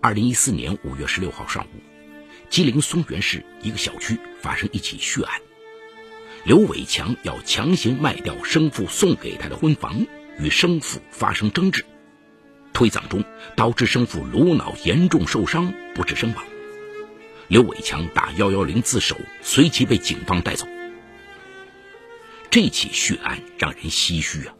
二零一四年五月十六号上午，吉林松原市一个小区发生一起血案。刘伟强要强行卖掉生父送给他的婚房，与生父发生争执，推搡中导致生父颅脑严重受伤，不治身亡。刘伟强打幺幺零自首，随即被警方带走。这起血案让人唏嘘啊！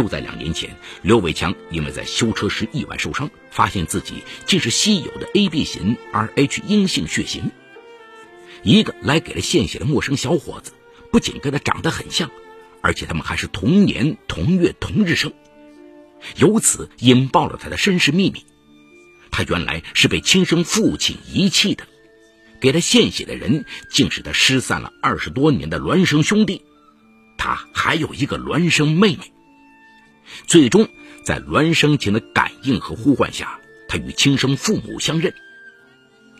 就在两年前，刘伟强因为在修车时意外受伤，发现自己竟是稀有的 AB 型 Rh 阴性血型。一个来给了献血的陌生小伙子，不仅跟他长得很像，而且他们还是同年同月同日生，由此引爆了他的身世秘密。他原来是被亲生父亲遗弃的，给他献血的人竟是他失散了二十多年的孪生兄弟，他还有一个孪生妹妹。最终，在孪生情的感应和呼唤下，他与亲生父母相认。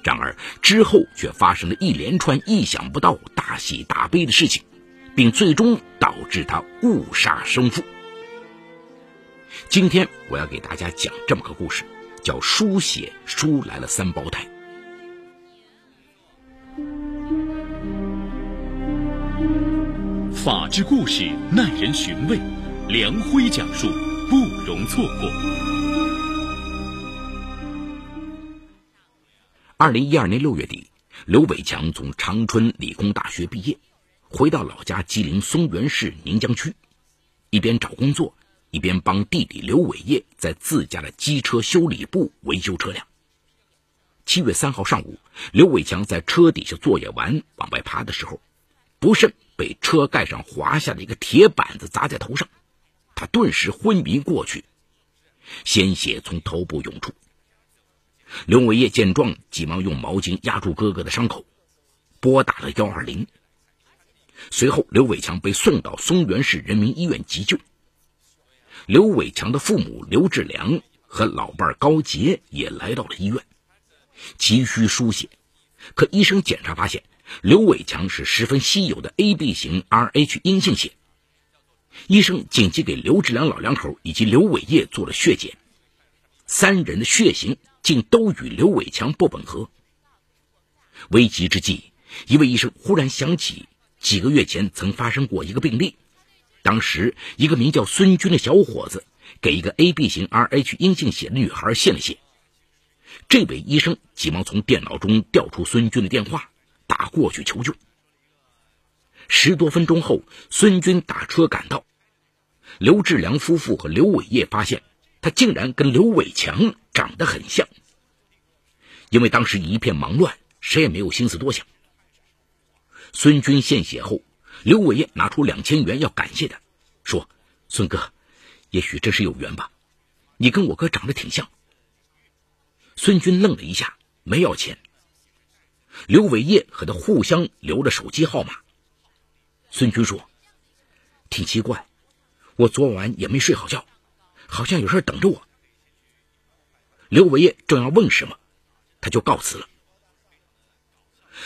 然而之后却发生了一连串意想不到、大喜大悲的事情，并最终导致他误杀生父。今天我要给大家讲这么个故事，叫《输血输来了三胞胎》。法治故事耐人寻味。梁辉讲述，不容错过。二零一二年六月底，刘伟强从长春理工大学毕业，回到老家吉林松原市宁江区，一边找工作，一边帮弟弟刘伟业在自家的机车修理部维修车辆。七月三号上午，刘伟强在车底下作业完往外爬的时候，不慎被车盖上滑下的一个铁板子砸在头上。他顿时昏迷过去，鲜血从头部涌出。刘伟业见状，急忙用毛巾压住哥哥的伤口，拨打了幺二零。随后，刘伟强被送到松原市人民医院急救。刘伟强的父母刘志良和老伴高杰也来到了医院，急需输血。可医生检查发现，刘伟强是十分稀有的 AB 型 Rh 阴性血。医生紧急给刘志良老两口以及刘伟业做了血检，三人的血型竟都与刘伟强不吻合。危急之际，一位医生忽然想起几个月前曾发生过一个病例，当时一个名叫孙军的小伙子给一个 AB 型 Rh 阴性血的女孩献了血。这位医生急忙从电脑中调出孙军的电话，打过去求救。十多分钟后，孙军打车赶到。刘志良夫妇和刘伟业发现，他竟然跟刘伟强长得很像。因为当时一片忙乱，谁也没有心思多想。孙军献血后，刘伟业拿出两千元要感谢他，说：“孙哥，也许真是有缘吧，你跟我哥长得挺像。”孙军愣了一下，没要钱。刘伟业和他互相留了手机号码。孙军说：“挺奇怪，我昨晚也没睡好觉，好像有事等着我。”刘伟业正要问什么，他就告辞了。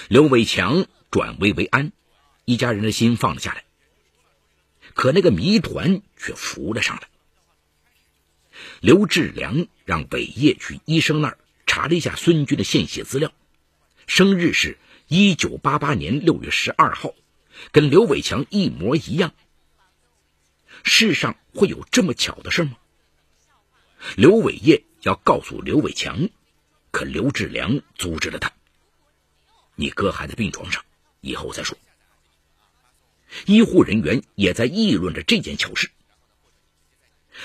刘伟强转危为安，一家人的心放了下来。可那个谜团却浮了上来。刘志良让伟业去医生那儿查了一下孙军的献血资料，生日是一九八八年六月十二号。跟刘伟强一模一样，世上会有这么巧的事吗？刘伟业要告诉刘伟强，可刘志良阻止了他。你哥还在病床上，以后再说。医护人员也在议论着这件糗事。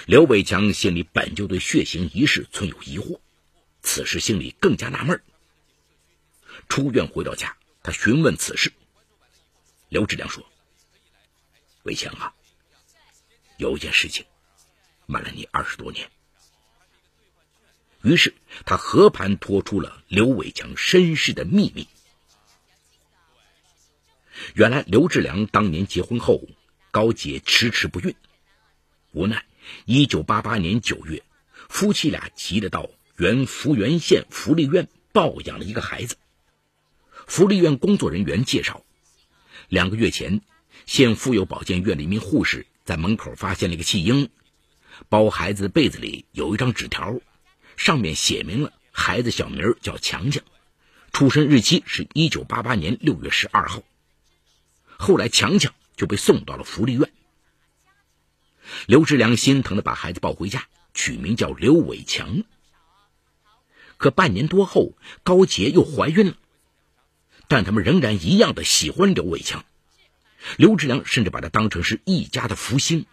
刘伟强心里本就对血型一事存有疑惑，此时心里更加纳闷。出院回到家，他询问此事。刘志良说：“伟强啊，有一件事情瞒了你二十多年。”于是他和盘托出了刘伟强身世的秘密。原来刘志良当年结婚后，高洁迟迟不孕，无奈一九八八年九月，夫妻俩急得到原福原县福利院抱养了一个孩子。福利院工作人员介绍。两个月前，县妇幼保健院的一名护士在门口发现了一个弃婴，包孩子的被子里有一张纸条，上面写明了孩子小名叫强强，出生日期是一九八八年六月十二号。后来强强就被送到了福利院。刘志良心疼的把孩子抱回家，取名叫刘伟强。可半年多后，高洁又怀孕了，但他们仍然一样的喜欢刘伟强。刘志良甚至把他当成是一家的福星。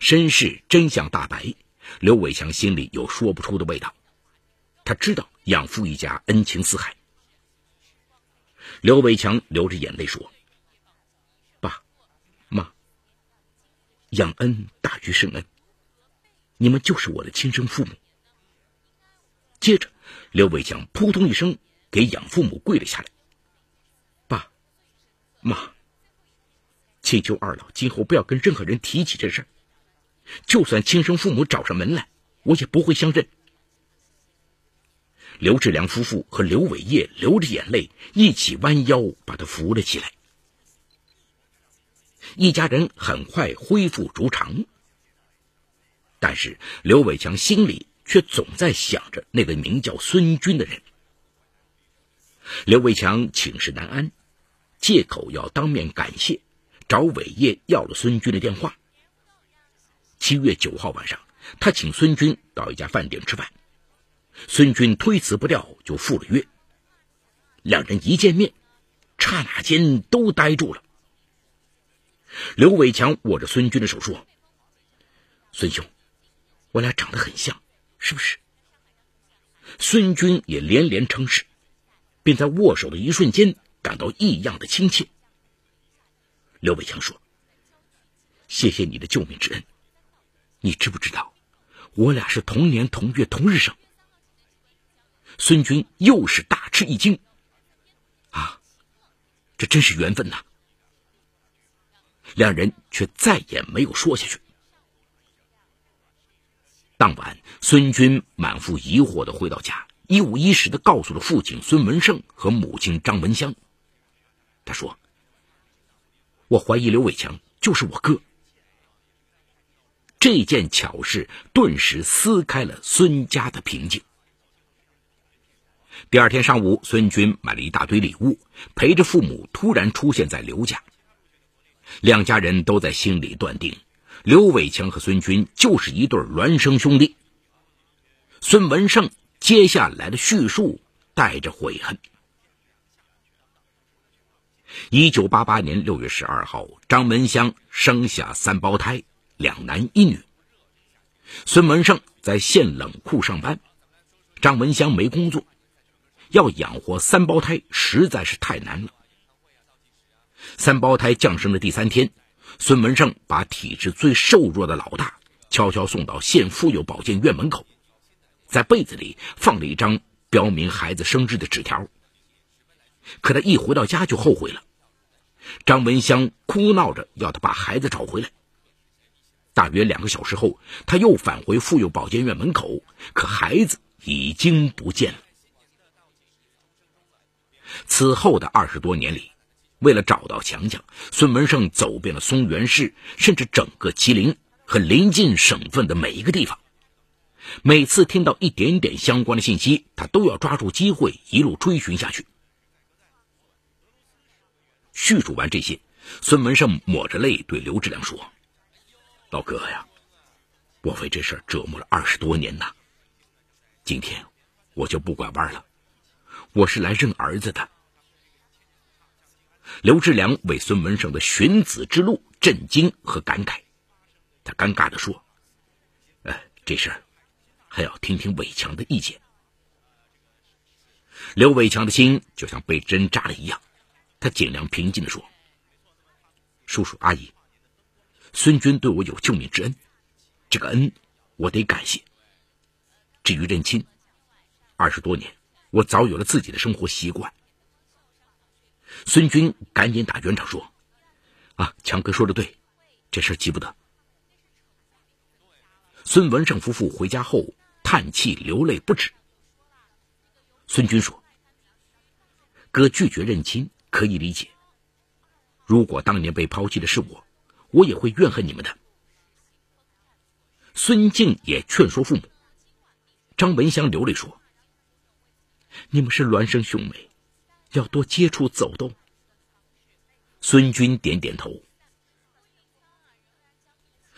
身世真相大白，刘伟强心里有说不出的味道。他知道养父一家恩情似海。刘伟强流着眼泪说：“爸，妈，养恩大于生恩，你们就是我的亲生父母。”接着，刘伟强扑通一声给养父母跪了下来：“，妈，请求二老今后不要跟任何人提起这事儿。就算亲生父母找上门来，我也不会相认。”刘志良夫妇和刘伟业流着眼泪，一起弯腰把他扶了起来。一家人很快恢复如常，但是刘伟强心里。却总在想着那个名叫孙军的人。刘伟强寝食难安，借口要当面感谢，找伟业要了孙军的电话。七月九号晚上，他请孙军到一家饭店吃饭，孙军推辞不掉，就赴了约。两人一见面，刹那间都呆住了。刘伟强握着孙军的手说：“孙兄，我俩长得很像。”是不是？孙军也连连称是，并在握手的一瞬间感到异样的亲切。刘伟强说：“谢谢你的救命之恩，你知不知道，我俩是同年同月同日生？”孙军又是大吃一惊：“啊，这真是缘分呐！”两人却再也没有说下去。当晚，孙军满腹疑惑的回到家，一五一十的告诉了父亲孙文胜和母亲张文香。他说：“我怀疑刘伟强就是我哥。”这件巧事顿时撕开了孙家的平静。第二天上午，孙军买了一大堆礼物，陪着父母突然出现在刘家。两家人都在心里断定。刘伟强和孙军就是一对孪生兄弟。孙文胜接下来的叙述带着悔恨。一九八八年六月十二号，张文香生下三胞胎，两男一女。孙文胜在县冷库上班，张文香没工作，要养活三胞胎实在是太难了。三胞胎降生的第三天。孙文胜把体质最瘦弱的老大悄悄送到县妇幼保健院门口，在被子里放了一张标明孩子生日的纸条。可他一回到家就后悔了。张文香哭闹着要他把孩子找回来。大约两个小时后，他又返回妇幼保健院门口，可孩子已经不见了。此后的二十多年里。为了找到强强，孙文胜走遍了松原市，甚至整个吉林和邻近省份的每一个地方。每次听到一点点相关的信息，他都要抓住机会一路追寻下去。叙述完这些，孙文胜抹着泪对刘志良说：“老哥呀，我为这事折磨了二十多年呐，今天我就不拐弯了，我是来认儿子的。”刘志良为孙文胜的寻子之路震惊和感慨，他尴尬地说：“呃，这事儿还要听听伟强的意见。”刘伟强的心就像被针扎了一样，他尽量平静地说：“叔叔阿姨，孙军对我有救命之恩，这个恩我得感谢。至于认亲，二十多年，我早有了自己的生活习惯。”孙军赶紧打圆场说：“啊，强哥说的对，这事急不得。”孙文胜夫妇回家后叹气流泪不止。孙军说：“哥拒绝认亲可以理解，如果当年被抛弃的是我，我也会怨恨你们的。”孙静也劝说父母。张文香流泪说：“你们是孪生兄妹，要多接触走动。”孙军点点头。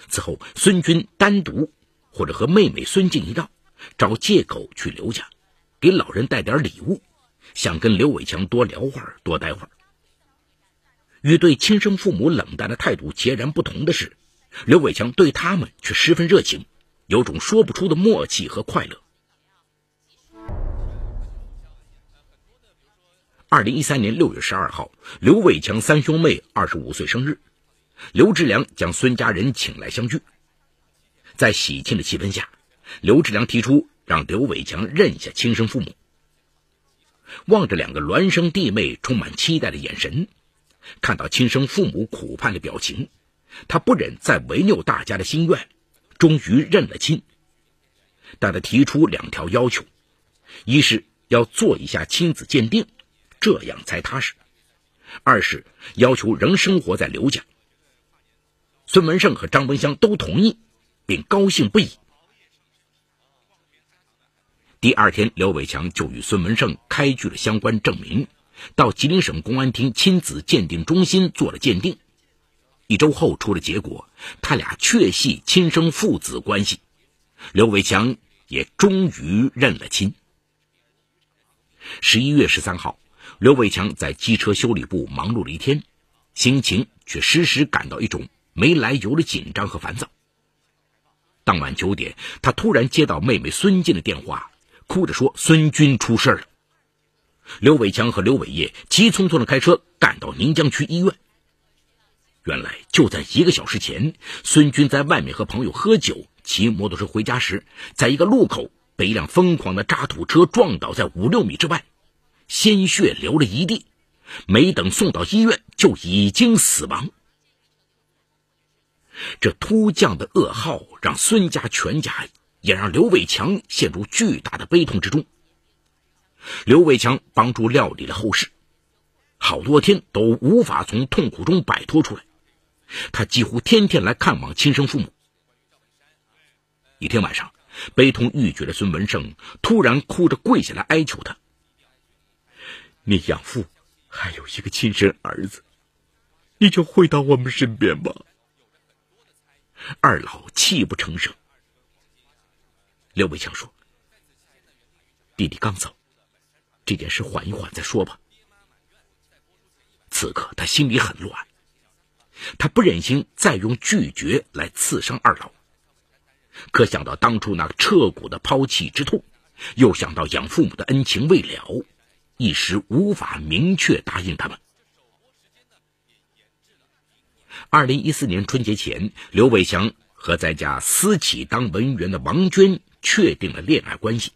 此后，孙军单独或者和妹妹孙静一道，找借口去刘家，给老人带点礼物，想跟刘伟强多聊会儿、多待会儿。与对亲生父母冷淡的态度截然不同的是，刘伟强对他们却十分热情，有种说不出的默契和快乐。二零一三年六月十二号，刘伟强三兄妹二十五岁生日，刘志良将孙家人请来相聚。在喜庆的气氛下，刘志良提出让刘伟强认下亲生父母。望着两个孪生弟妹充满期待的眼神。看到亲生父母苦盼的表情，他不忍再违拗大家的心愿，终于认了亲。但他提出两条要求：一是要做一下亲子鉴定，这样才踏实；二是要求仍生活在刘家。孙文胜和张文香都同意，并高兴不已。第二天，刘伟强就与孙文胜开具了相关证明。到吉林省公安厅亲子鉴定中心做了鉴定，一周后出了结果，他俩确系亲生父子关系，刘伟强也终于认了亲。十一月十三号，刘伟强在机车修理部忙碌了一天，心情却时时感到一种没来由的紧张和烦躁。当晚九点，他突然接到妹妹孙静的电话，哭着说孙军出事了。刘伟强和刘伟业急匆匆的开车赶到宁江区医院。原来就在一个小时前，孙军在外面和朋友喝酒，骑摩托车回家时，在一个路口被一辆疯狂的渣土车撞倒在五六米之外，鲜血流了一地，没等送到医院就已经死亡。这突降的噩耗让孙家全家，也让刘伟强陷入巨大的悲痛之中。刘伟强帮助料理了后事，好多天都无法从痛苦中摆脱出来。他几乎天天来看望亲生父母。一天晚上，悲痛欲绝的孙文胜突然哭着跪下来哀求他：“你养父还有一个亲生儿子，你就回到我们身边吧。”二老泣不成声。刘伟强说：“弟弟刚走。”这件事缓一缓再说吧。此刻他心里很乱，他不忍心再用拒绝来刺伤二老，可想到当初那彻骨的抛弃之痛，又想到养父母的恩情未了，一时无法明确答应他们。二零一四年春节前，刘伟强和在家私企当文员的王娟确定了恋爱关系。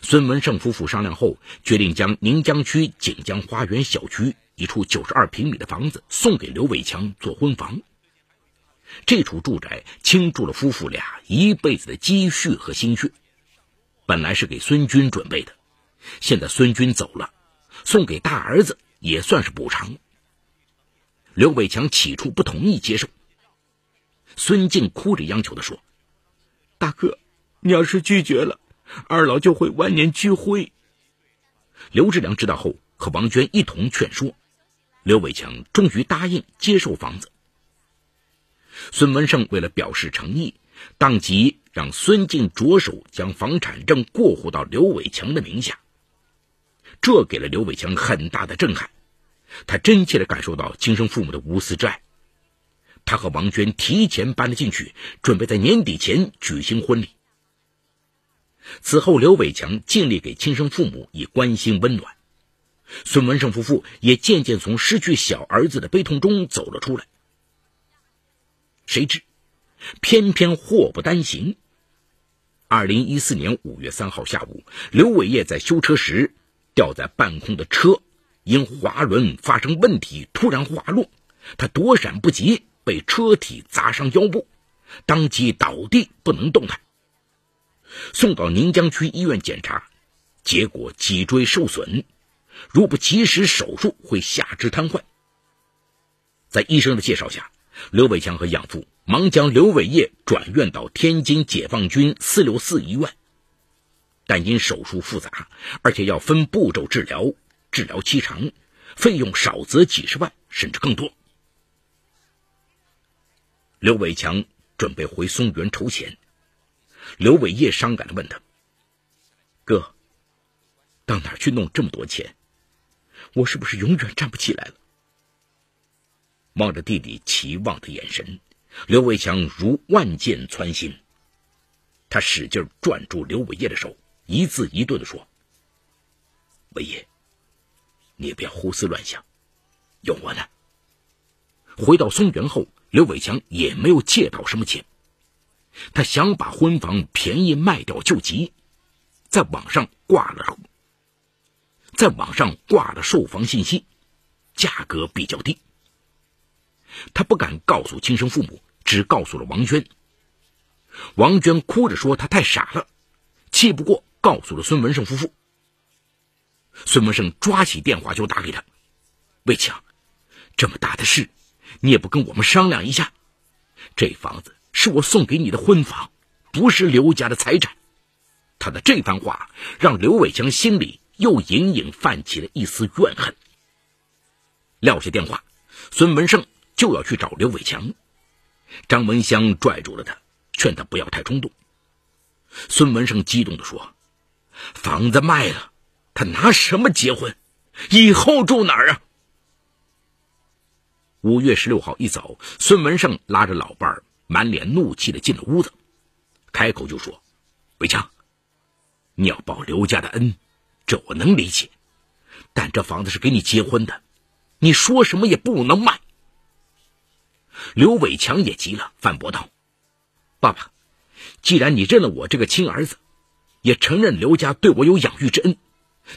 孙文胜夫妇商量后，决定将宁江区锦江花园小区一处九十二平米的房子送给刘伟强做婚房。这处住宅倾注了夫妇俩一辈子的积蓄和心血，本来是给孙军准备的，现在孙军走了，送给大儿子也算是补偿。刘伟强起初不同意接受，孙静哭着央求的说：“大哥，你要是拒绝了。”二老就会万念俱灰。刘志良知道后，和王娟一同劝说，刘伟强终于答应接受房子。孙文胜为了表示诚意，当即让孙静着手将房产证过户到刘伟强的名下。这给了刘伟强很大的震撼，他真切的感受到亲生父母的无私之爱。他和王娟提前搬了进去，准备在年底前举行婚礼。此后，刘伟强尽力给亲生父母以关心温暖，孙文胜夫妇也渐渐从失去小儿子的悲痛中走了出来。谁知，偏偏祸不单行。二零一四年五月三号下午，刘伟业在修车时，吊在半空的车因滑轮发生问题突然滑落，他躲闪不及，被车体砸伤腰部，当即倒地不能动弹。送到宁江区医院检查，结果脊椎受损，如不及时手术会下肢瘫痪。在医生的介绍下，刘伟强和养父忙将刘伟业转院到天津解放军四六四医院，但因手术复杂，而且要分步骤治疗，治疗期长，费用少则几十万，甚至更多。刘伟强准备回松原筹钱，刘伟业伤感的问他：“哥，到哪去弄这么多钱？我是不是永远站不起来了？”望着弟弟期望的眼神，刘伟强如万箭穿心。他使劲攥住刘伟业的手，一字一顿的说：“伟业，你也不要胡思乱想，有我呢。”回到松原后，刘伟强也没有借到什么钱，他想把婚房便宜卖掉救急，在网上挂了，在网上挂了售房信息，价格比较低。他不敢告诉亲生父母，只告诉了王娟。王娟哭着说：“她太傻了，气不过，告诉了孙文胜夫妇。”孙文胜抓起电话就打给他：“魏强，这么大的事，你也不跟我们商量一下？这房子是我送给你的婚房，不是刘家的财产。”他的这番话让刘伟强心里又隐隐泛起了一丝怨恨。撂下电话，孙文胜。就要去找刘伟强，张文香拽住了他，劝他不要太冲动。孙文胜激动地说：“房子卖了，他拿什么结婚？以后住哪儿啊？”五月十六号一早，孙文胜拉着老伴儿，满脸怒气的进了屋子，开口就说：“伟强，你要报刘家的恩，这我能理解，但这房子是给你结婚的，你说什么也不能卖。”刘伟强也急了，反驳道：“爸爸，既然你认了我这个亲儿子，也承认刘家对我有养育之恩，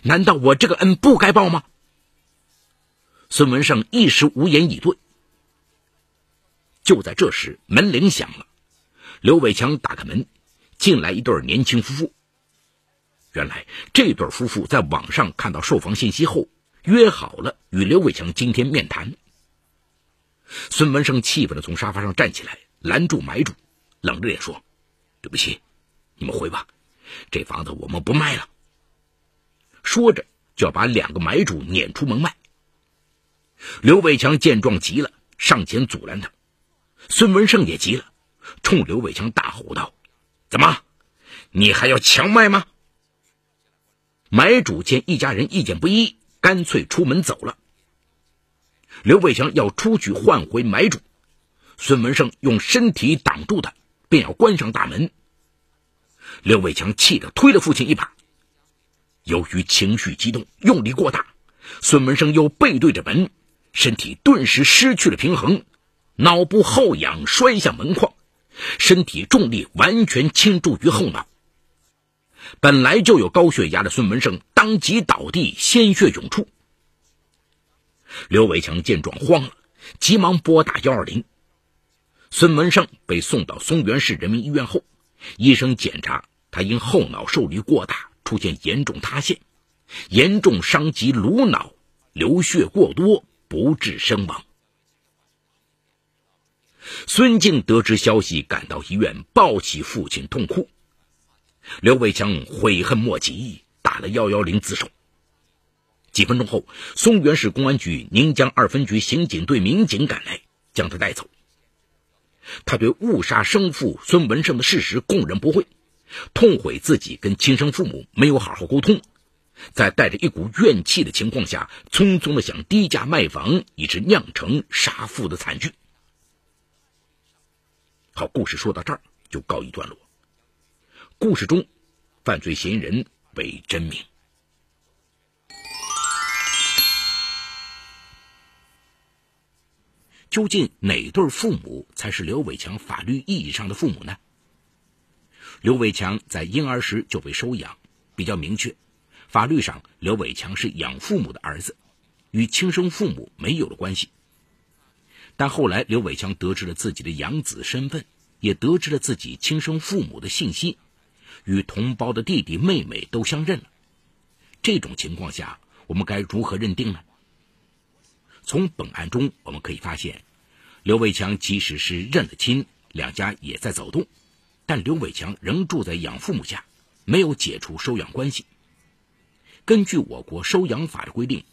难道我这个恩不该报吗？”孙文胜一时无言以对。就在这时，门铃响了，刘伟强打开门，进来一对年轻夫妇。原来这对夫妇在网上看到售房信息后，约好了与刘伟强今天面谈。孙文生气愤的从沙发上站起来，拦住买主，冷着脸说：“对不起，你们回吧，这房子我们不卖了。”说着就要把两个买主撵出门外。刘伟强见状急了，上前阻拦他。孙文胜也急了，冲刘伟强大吼道：“怎么，你还要强卖吗？”买主见一家人意见不一，干脆出门走了。刘伟强要出去换回买主，孙文胜用身体挡住他，便要关上大门。刘伟强气得推了父亲一把，由于情绪激动，用力过大，孙文胜又背对着门，身体顿时失去了平衡，脑部后仰摔向门框，身体重力完全倾注于后脑。本来就有高血压的孙文胜当即倒地，鲜血涌出。刘伟强见状慌了，急忙拨打幺二零。孙文胜被送到松原市人民医院后，医生检查他因后脑受力过大，出现严重塌陷，严重伤及颅脑，流血过多，不治身亡。孙静得知消息，赶到医院，抱起父亲痛哭。刘伟强悔恨莫及，打了幺幺零自首。几分钟后，松原市公安局宁江二分局刑警队民警赶来，将他带走。他对误杀生父孙文胜的事实供认不讳，痛悔自己跟亲生父母没有好好沟通，在带着一股怨气的情况下，匆匆的想低价卖房，以致酿成杀父的惨剧。好，故事说到这儿就告一段落。故事中，犯罪嫌疑人为真名。究竟哪对父母才是刘伟强法律意义上的父母呢？刘伟强在婴儿时就被收养，比较明确，法律上刘伟强是养父母的儿子，与亲生父母没有了关系。但后来刘伟强得知了自己的养子身份，也得知了自己亲生父母的信息，与同胞的弟弟妹妹都相认了。这种情况下，我们该如何认定呢？从本案中我们可以发现，刘伟强即使是认了亲，两家也在走动，但刘伟强仍住在养父母家，没有解除收养关系。根据我国收养法的规定，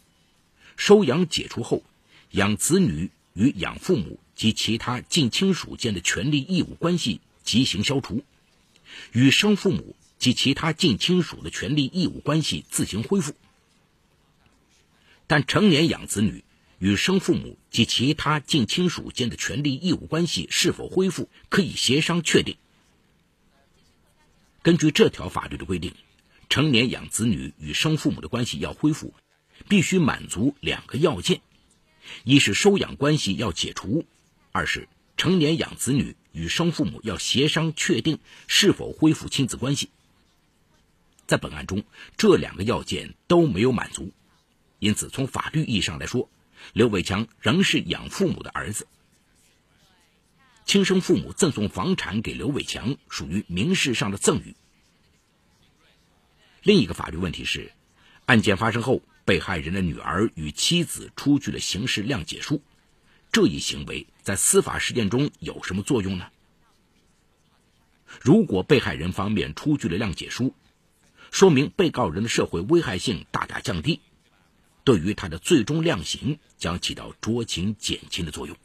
收养解除后，养子女与养父母及其他近亲属间的权利义务关系即行消除，与生父母及其他近亲属的权利义务关系自行恢复。但成年养子女与生父母及其他近亲属间的权利义务关系是否恢复，可以协商确定。根据这条法律的规定，成年养子女与生父母的关系要恢复，必须满足两个要件：一是收养关系要解除；二是成年养子女与生父母要协商确定是否恢复亲子关系。在本案中，这两个要件都没有满足。因此，从法律意义上来说，刘伟强仍是养父母的儿子。亲生父母赠送房产给刘伟强，属于民事上的赠与。另一个法律问题是，案件发生后，被害人的女儿与妻子出具了刑事谅解书，这一行为在司法实践中有什么作用呢？如果被害人方面出具了谅解书，说明被告人的社会危害性大大降低。对于他的最终量刑将起到酌情减轻的作用。